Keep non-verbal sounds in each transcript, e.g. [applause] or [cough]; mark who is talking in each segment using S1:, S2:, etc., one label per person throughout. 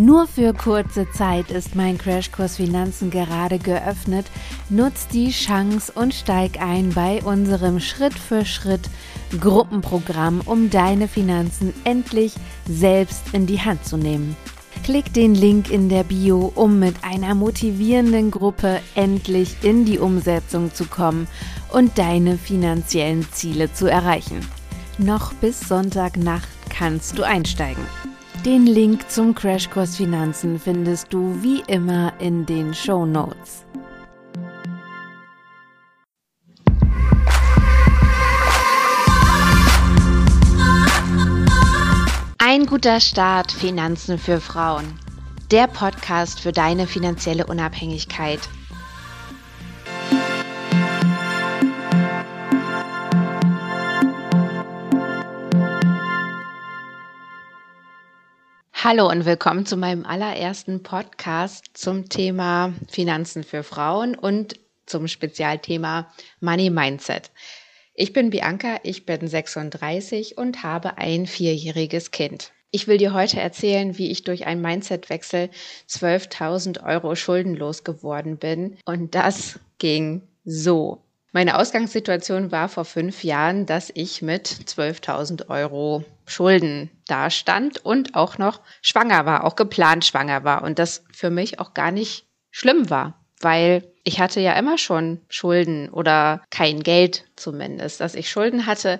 S1: Nur für kurze Zeit ist mein Crashkurs Finanzen gerade geöffnet. Nutz die Chance und steig ein bei unserem Schritt für Schritt Gruppenprogramm, um deine Finanzen endlich selbst in die Hand zu nehmen. Klick den Link in der Bio, um mit einer motivierenden Gruppe endlich in die Umsetzung zu kommen und deine finanziellen Ziele zu erreichen. Noch bis Sonntagnacht kannst du einsteigen. Den Link zum Crashkurs Finanzen findest du wie immer in den Show Notes. Ein guter Start Finanzen für Frauen. Der Podcast für deine finanzielle Unabhängigkeit. Hallo und willkommen zu meinem allerersten Podcast zum Thema Finanzen für Frauen und zum Spezialthema Money Mindset. Ich bin Bianca, ich bin 36 und habe ein vierjähriges Kind. Ich will dir heute erzählen, wie ich durch einen Mindsetwechsel 12.000 Euro schuldenlos geworden bin. Und das ging so. Meine Ausgangssituation war vor fünf Jahren, dass ich mit 12.000 Euro Schulden dastand und auch noch schwanger war, auch geplant schwanger war und das für mich auch gar nicht schlimm war, weil ich hatte ja immer schon Schulden oder kein Geld zumindest. Dass ich Schulden hatte,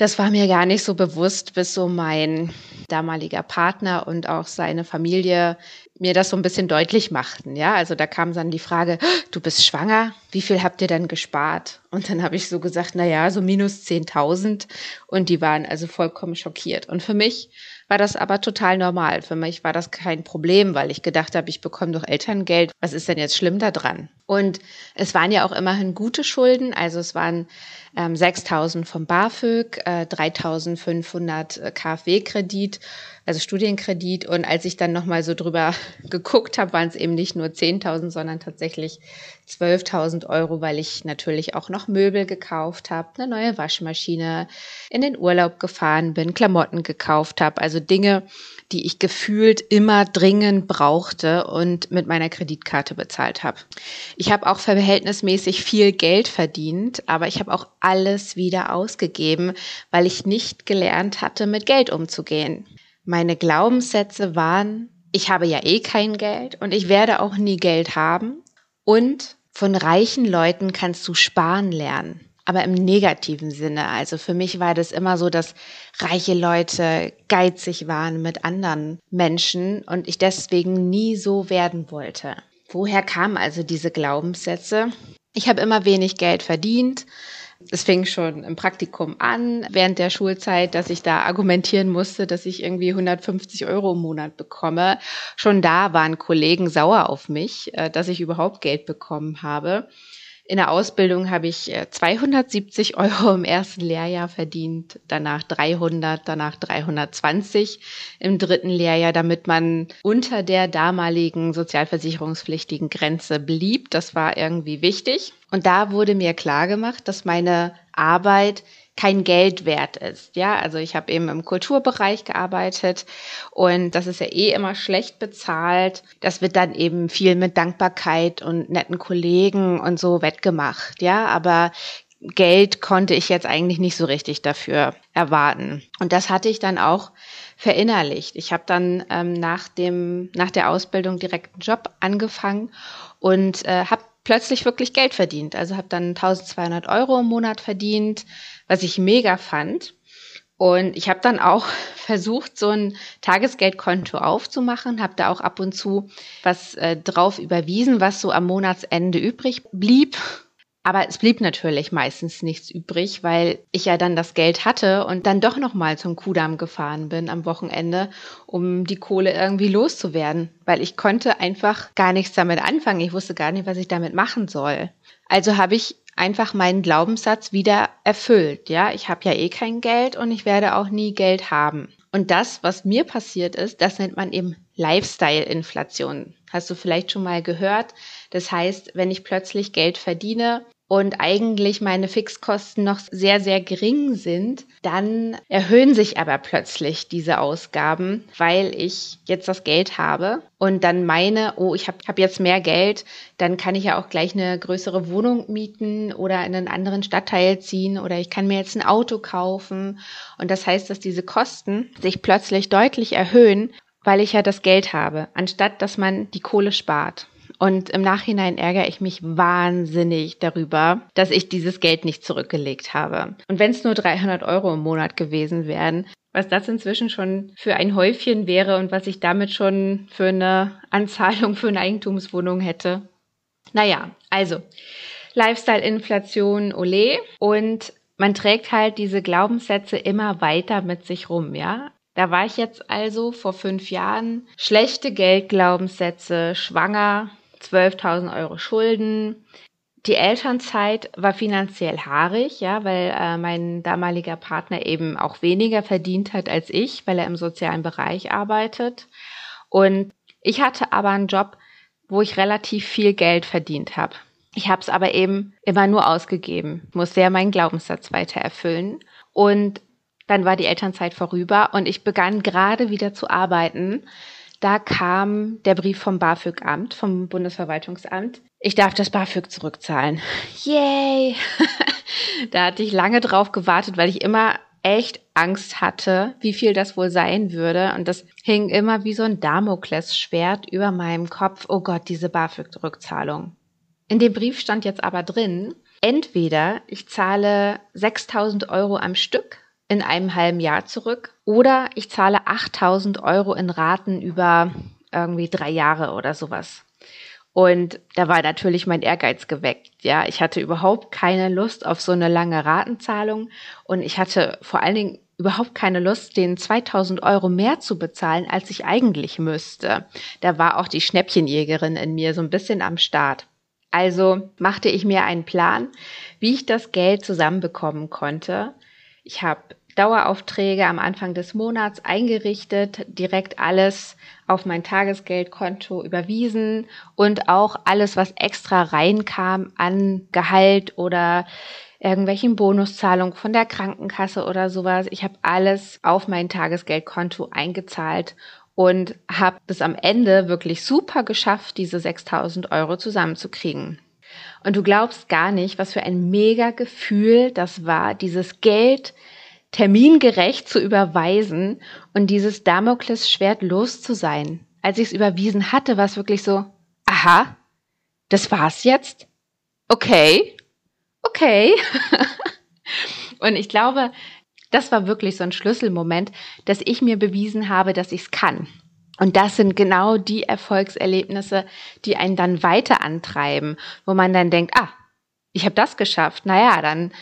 S1: das war mir gar nicht so bewusst, bis so mein damaliger Partner und auch seine Familie mir das so ein bisschen deutlich machten. Ja, also da kam dann die Frage, du bist schwanger, wie viel habt ihr denn gespart? Und dann habe ich so gesagt, na ja, so minus 10.000 und die waren also vollkommen schockiert. Und für mich war das aber total normal. Für mich war das kein Problem, weil ich gedacht habe, ich bekomme doch Elterngeld. Was ist denn jetzt schlimm da dran? Und es waren ja auch immerhin gute Schulden. Also es waren ähm, 6.000 vom BAföG, äh, 3.500 KfW-Kredit, also Studienkredit. Und als ich dann nochmal so drüber [laughs] geguckt habe, waren es eben nicht nur 10.000, sondern tatsächlich 12.000 Euro, weil ich natürlich auch noch Möbel gekauft habe, eine neue Waschmaschine, in den Urlaub gefahren bin, Klamotten gekauft habe. Also Dinge, die ich gefühlt immer dringend brauchte und mit meiner Kreditkarte bezahlt habe. Ich habe auch verhältnismäßig viel Geld verdient, aber ich habe auch alles wieder ausgegeben, weil ich nicht gelernt hatte, mit Geld umzugehen. Meine Glaubenssätze waren, ich habe ja eh kein Geld und ich werde auch nie Geld haben und von reichen Leuten kannst du sparen lernen aber im negativen Sinne. Also für mich war das immer so, dass reiche Leute geizig waren mit anderen Menschen und ich deswegen nie so werden wollte. Woher kamen also diese Glaubenssätze? Ich habe immer wenig Geld verdient. Es fing schon im Praktikum an, während der Schulzeit, dass ich da argumentieren musste, dass ich irgendwie 150 Euro im Monat bekomme. Schon da waren Kollegen sauer auf mich, äh, dass ich überhaupt Geld bekommen habe. In der Ausbildung habe ich 270 äh, [laughs] Euro im ersten Lehrjahr verdient, danach 300, danach 320 im dritten Lehrjahr, damit man unter der damaligen sozialversicherungspflichtigen Grenze blieb. Das war irgendwie wichtig. Und da wurde mir klar gemacht, dass meine Arbeit kein Geld wert ist. Ja, also ich habe eben im Kulturbereich gearbeitet und das ist ja eh immer schlecht bezahlt. Das wird dann eben viel mit Dankbarkeit und netten Kollegen und so wettgemacht. Ja, aber Geld konnte ich jetzt eigentlich nicht so richtig dafür erwarten. Und das hatte ich dann auch verinnerlicht. Ich habe dann ähm, nach dem nach der Ausbildung direkt einen Job angefangen und äh, habe plötzlich wirklich Geld verdient. Also habe dann 1200 Euro im Monat verdient, was ich mega fand. Und ich habe dann auch [laughs] versucht, so ein Tagesgeldkonto aufzumachen, habe da auch ab und zu was äh, drauf überwiesen, was so am Monatsende übrig blieb. Aber es blieb natürlich meistens nichts übrig, weil ich ja dann das Geld hatte und dann doch nochmal zum Kudamm gefahren bin am Wochenende, um die Kohle irgendwie loszuwerden, weil ich konnte einfach gar nichts damit anfangen. Ich wusste gar nicht, was ich damit machen soll. Also habe ich einfach meinen Glaubenssatz wieder erfüllt. Ja, ich habe ja eh kein Geld und ich werde auch nie Geld haben. Und das, was mir passiert ist, das nennt man eben Lifestyle-Inflation. Hast du vielleicht schon mal gehört? Das heißt, wenn ich plötzlich Geld verdiene und eigentlich meine Fixkosten noch sehr, sehr gering sind, dann erhöhen sich aber plötzlich diese Ausgaben, weil ich jetzt das Geld habe und dann meine, oh, ich habe hab jetzt mehr Geld, dann kann ich ja auch gleich eine größere Wohnung mieten oder in einen anderen Stadtteil ziehen oder ich kann mir jetzt ein Auto kaufen. Und das heißt, dass diese Kosten sich plötzlich deutlich erhöhen, weil ich ja das Geld habe, anstatt dass man die Kohle spart. Und im Nachhinein ärgere ich mich wahnsinnig darüber, dass ich dieses Geld nicht zurückgelegt habe. Und wenn es nur 300 Euro im Monat gewesen wären, was das inzwischen schon für ein Häufchen wäre und was ich damit schon für eine Anzahlung für eine Eigentumswohnung hätte. Naja, also Lifestyle-Inflation, ole. Und man trägt halt diese Glaubenssätze immer weiter mit sich rum, ja. Da war ich jetzt also vor fünf Jahren schlechte Geldglaubenssätze, schwanger, 12.000 Euro Schulden. Die Elternzeit war finanziell haarig, ja, weil äh, mein damaliger Partner eben auch weniger verdient hat als ich, weil er im sozialen Bereich arbeitet. Und ich hatte aber einen Job, wo ich relativ viel Geld verdient habe. Ich habe es aber eben immer nur ausgegeben, musste ja meinen Glaubenssatz weiter erfüllen. Und dann war die Elternzeit vorüber und ich begann gerade wieder zu arbeiten da kam der Brief vom BAföG-Amt, vom Bundesverwaltungsamt. Ich darf das BAföG zurückzahlen. Yay! [laughs] da hatte ich lange drauf gewartet, weil ich immer echt Angst hatte, wie viel das wohl sein würde. Und das hing immer wie so ein Damoklesschwert über meinem Kopf. Oh Gott, diese BAföG-Rückzahlung. In dem Brief stand jetzt aber drin, entweder ich zahle 6000 Euro am Stück in einem halben Jahr zurück oder ich zahle 8000 Euro in Raten über irgendwie drei Jahre oder sowas. Und da war natürlich mein Ehrgeiz geweckt. Ja, ich hatte überhaupt keine Lust auf so eine lange Ratenzahlung und ich hatte vor allen Dingen überhaupt keine Lust, den 2000 Euro mehr zu bezahlen, als ich eigentlich müsste. Da war auch die Schnäppchenjägerin in mir so ein bisschen am Start. Also machte ich mir einen Plan, wie ich das Geld zusammenbekommen konnte. Ich habe Daueraufträge am Anfang des Monats eingerichtet, direkt alles auf mein Tagesgeldkonto überwiesen und auch alles, was extra reinkam an Gehalt oder irgendwelchen Bonuszahlungen von der Krankenkasse oder sowas. Ich habe alles auf mein Tagesgeldkonto eingezahlt und habe es am Ende wirklich super geschafft, diese 6000 Euro zusammenzukriegen. Und du glaubst gar nicht, was für ein mega Gefühl das war, dieses Geld termingerecht zu überweisen und dieses Damoklesschwert los zu sein. Als ich es überwiesen hatte, war es wirklich so, aha, das war's jetzt? Okay, okay. [laughs] und ich glaube, das war wirklich so ein Schlüsselmoment, dass ich mir bewiesen habe, dass ich es kann. Und das sind genau die Erfolgserlebnisse, die einen dann weiter antreiben, wo man dann denkt, ah, ich habe das geschafft. Naja, dann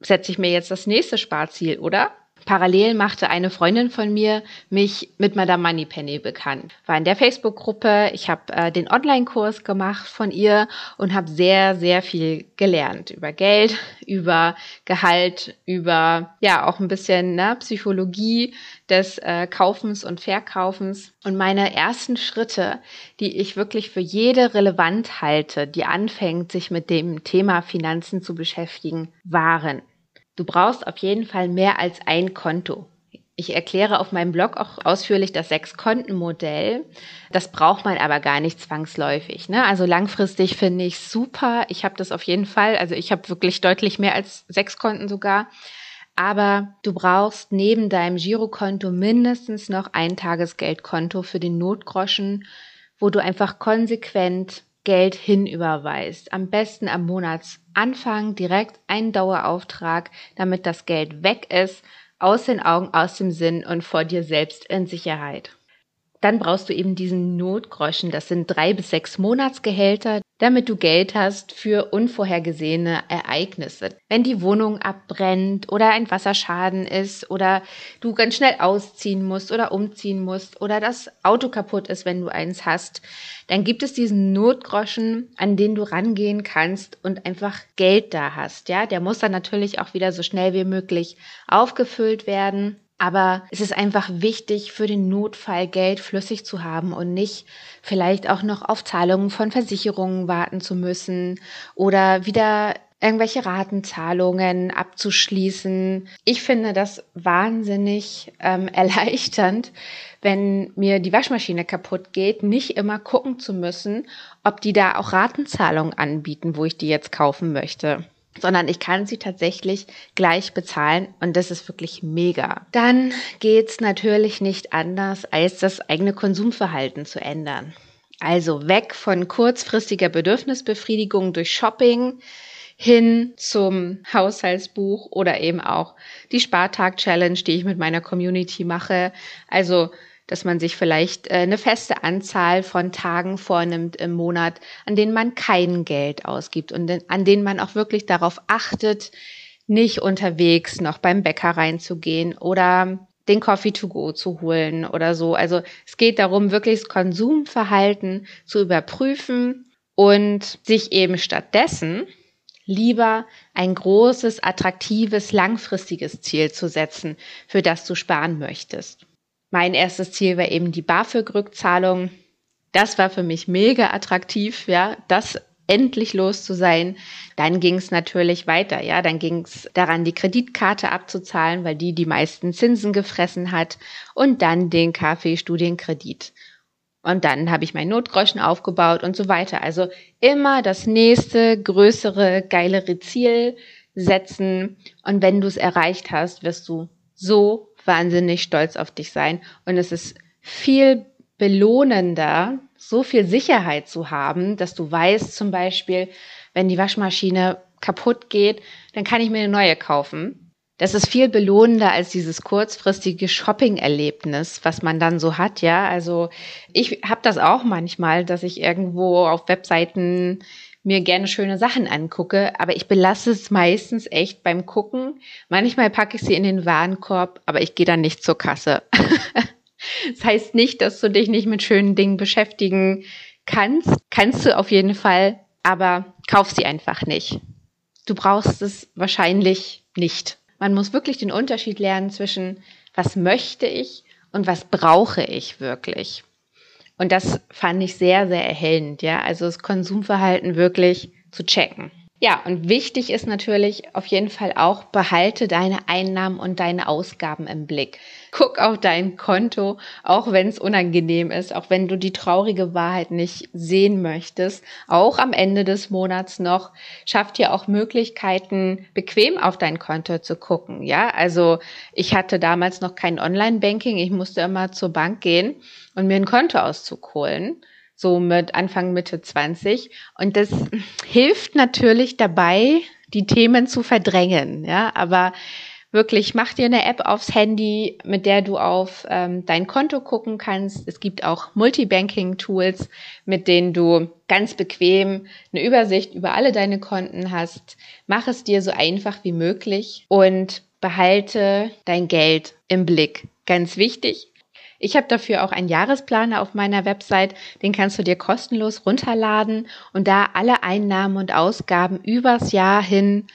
S1: setze ich mir jetzt das nächste Sparziel, oder? Parallel machte eine Freundin von mir mich mit Madame Moneypenny bekannt. War in der Facebook-Gruppe, ich habe äh, den Online-Kurs gemacht von ihr und habe sehr, sehr viel gelernt über Geld, [laughs] über Gehalt, über ja auch ein bisschen ne, Psychologie des äh, Kaufens und Verkaufens. Und meine ersten Schritte, die ich wirklich für jede relevant halte, die anfängt, sich mit dem Thema Finanzen zu beschäftigen, waren Du brauchst auf jeden Fall mehr als ein Konto. Ich erkläre auf meinem Blog auch ausführlich das Sechs-Konten-Modell. Das braucht man aber gar nicht zwangsläufig. Ne? Also langfristig finde ich super. Ich habe das auf jeden Fall. Also ich habe wirklich deutlich mehr als sechs Konten sogar. Aber du brauchst neben deinem Girokonto mindestens noch ein Tagesgeldkonto für den Notgroschen, wo du einfach konsequent Geld hinüberweist. Am besten am Monatsanfang direkt einen Dauerauftrag, damit das Geld weg ist, aus den Augen, aus dem Sinn und vor dir selbst in Sicherheit. Dann brauchst du eben diesen Notgroschen. Das sind drei bis sechs Monatsgehälter, damit du Geld hast für unvorhergesehene Ereignisse. Wenn die Wohnung abbrennt oder ein Wasserschaden ist oder du ganz schnell ausziehen musst oder umziehen musst oder das Auto kaputt ist, wenn du eins hast, dann gibt es diesen Notgroschen, an den du rangehen kannst und einfach Geld da hast. Ja, der muss dann natürlich auch wieder so schnell wie möglich aufgefüllt werden. Aber es ist einfach wichtig, für den Notfall Geld flüssig zu haben und nicht vielleicht auch noch auf Zahlungen von Versicherungen warten zu müssen oder wieder irgendwelche Ratenzahlungen abzuschließen. Ich finde das wahnsinnig ähm, [laughs] erleichternd, wenn mir die Waschmaschine kaputt geht, nicht immer gucken zu müssen, ob die da auch Ratenzahlungen anbieten, wo ich die jetzt kaufen möchte sondern ich kann sie tatsächlich gleich bezahlen und das ist wirklich mega. Dann geht's natürlich nicht anders, als das eigene Konsumverhalten zu ändern. Also weg von kurzfristiger Bedürfnisbefriedigung durch Shopping hin zum Haushaltsbuch oder eben auch die Spartag-Challenge, die ich mit meiner Community mache. Also dass man sich vielleicht äh, eine feste Anzahl von Tagen vornimmt im Monat, an denen man kein Geld ausgibt und an denen man auch wirklich darauf achtet, nicht unterwegs noch beim Bäcker reinzugehen oder den Coffee to go zu holen oder so. Also es geht darum, wirklich das Konsumverhalten zu überprüfen und sich eben stattdessen lieber ein großes, attraktives, langfristiges Ziel zu setzen, für das du sparen möchtest. Mein erstes Ziel war eben die BAföG-Rückzahlung. Das war für mich mega attraktiv, ja, das endlich los zu sein. Dann ging es natürlich weiter, ja, dann ging es daran, die Kreditkarte abzuzahlen, weil die die meisten Zinsen gefressen hat und dann den KfW-Studienkredit. Und dann habe ich mein Notgroschen aufgebaut und so weiter. Also immer das nächste, größere, geilere Ziel setzen. Und wenn du es erreicht hast, wirst du so wahnsinnig stolz auf dich sein. Und es ist viel belohnender, so viel Sicherheit zu haben, dass du weißt zum Beispiel, wenn die Waschmaschine kaputt geht, dann kann ich mir eine neue kaufen. Das ist viel belohnender als dieses kurzfristige Shopping-Erlebnis, was man dann so hat, ja. Also ich habe das auch manchmal, dass ich irgendwo auf Webseiten mir gerne schöne Sachen angucke, aber ich belasse es meistens echt beim Gucken. Manchmal packe ich sie in den Warenkorb, aber ich gehe dann nicht zur Kasse. [laughs] das heißt nicht, dass du dich nicht mit schönen Dingen beschäftigen kannst. Kannst du auf jeden Fall, aber kauf sie einfach nicht. Du brauchst es wahrscheinlich nicht. Man muss wirklich den Unterschied lernen zwischen was möchte ich und was brauche ich wirklich. Und das fand ich sehr, sehr erhellend, ja. Also das Konsumverhalten wirklich zu checken. Ja, und wichtig ist natürlich auf jeden Fall auch, behalte deine Einnahmen und deine Ausgaben im Blick. Guck auf dein Konto, auch wenn es unangenehm ist, auch wenn du die traurige Wahrheit nicht sehen möchtest. Auch am Ende des Monats noch schafft dir auch Möglichkeiten, bequem auf dein Konto zu gucken. Ja, also ich hatte damals noch kein Online-Banking. Ich musste immer zur Bank gehen und mir ein Kontoauszug holen so mit Anfang, Mitte 20. Und das hilft natürlich dabei, die Themen zu verdrängen. Ja, aber wirklich, mach dir eine App aufs Handy, mit der du auf ähm, dein Konto gucken kannst. Es gibt auch Multibanking-Tools, mit denen du ganz bequem eine Übersicht über alle deine Konten hast. Mach es dir so einfach wie möglich und behalte dein Geld im Blick. Ganz wichtig, ich habe dafür auch einen Jahresplaner auf meiner Website, den kannst du dir kostenlos runterladen und da alle Einnahmen und Ausgaben übers Jahr hin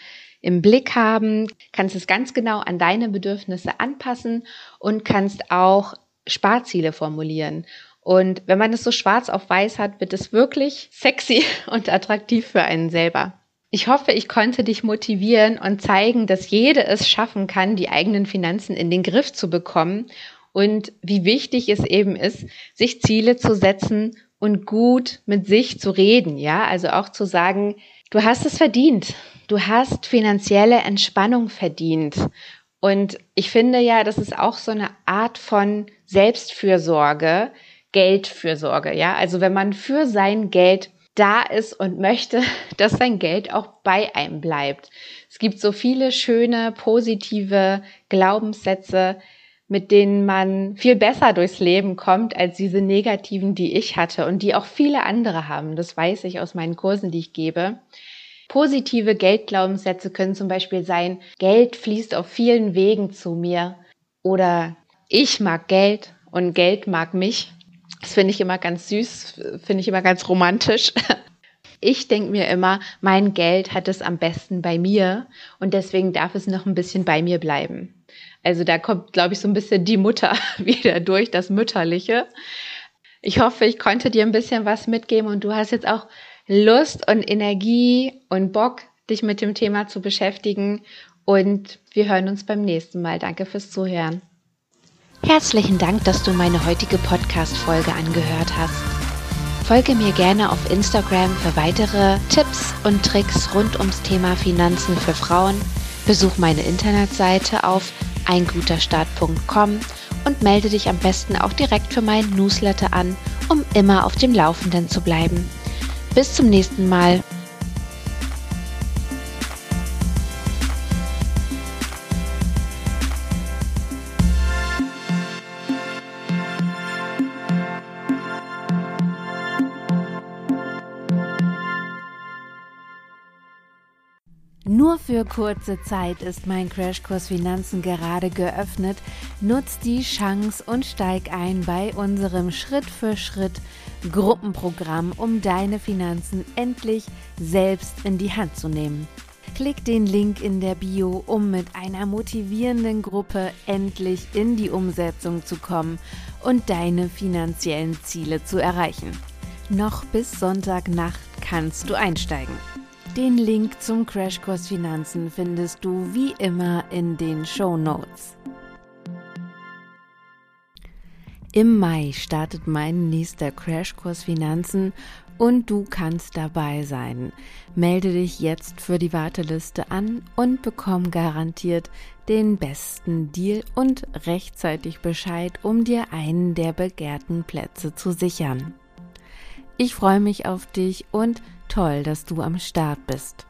S1: im Blick haben, kannst es ganz genau an deine Bedürfnisse anpassen und kannst auch Sparziele formulieren. Und wenn man es so schwarz auf weiß hat, wird es wirklich sexy [laughs] und attraktiv für einen selber. Ich hoffe, ich konnte dich motivieren und zeigen, dass jede es schaffen kann, die eigenen Finanzen in den Griff zu bekommen und wie wichtig es eben ist, sich Ziele zu setzen und gut mit sich zu reden, ja, also auch zu sagen, du hast es verdient. Du hast finanzielle Entspannung verdient. Und ich finde ja, das ist auch so eine Art von Selbstfürsorge, Geldfürsorge, ja. Also wenn man für sein Geld da ist und möchte, [laughs] dass sein Geld auch bei einem bleibt. Es gibt so viele schöne, positive Glaubenssätze, mit denen man viel besser durchs Leben kommt als diese negativen, die ich hatte und die auch viele andere haben. Das weiß ich aus meinen Kursen, die ich gebe. Positive Geldglaubenssätze können zum Beispiel sein, Geld fließt auf vielen Wegen zu mir oder ich mag Geld und Geld mag mich. Das finde ich immer ganz süß, finde ich immer ganz romantisch. [laughs] Ich denke mir immer, mein Geld hat es am besten bei mir und deswegen darf es noch ein bisschen bei mir bleiben. Also da kommt, glaube ich, so ein bisschen die Mutter [laughs] wieder durch, das Mütterliche. Ich hoffe, ich konnte dir ein bisschen was mitgeben und du hast jetzt auch Lust und Energie und Bock, dich mit dem Thema zu beschäftigen. Und wir hören uns beim nächsten Mal. Danke fürs Zuhören.
S2: Herzlichen Dank, dass du meine heutige Podcast-Folge angehört hast. Folge mir gerne auf Instagram für weitere Tipps und Tricks rund ums Thema Finanzen für Frauen. Besuch meine Internetseite auf einguterstart.com und melde dich am besten auch direkt für meinen Newsletter an, um immer auf dem Laufenden zu bleiben. Bis zum nächsten Mal. Kurze Zeit ist mein Crashkurs Finanzen gerade geöffnet. Nutz die Chance und steig ein bei unserem Schritt für Schritt Gruppenprogramm, um deine Finanzen endlich selbst in die Hand zu nehmen. Klick den Link in der Bio, um mit einer motivierenden Gruppe endlich in die Umsetzung zu kommen und deine finanziellen Ziele zu erreichen. Noch bis Sonntagnacht kannst du einsteigen. Den Link zum Crashkurs Finanzen findest du wie immer in den Show Notes. Im Mai startet mein nächster Crashkurs Finanzen und du kannst dabei sein. Melde dich jetzt für die Warteliste an und bekomm garantiert den besten Deal und rechtzeitig Bescheid, um dir einen der begehrten Plätze zu sichern. Ich freue mich auf dich und toll, dass du am Start bist.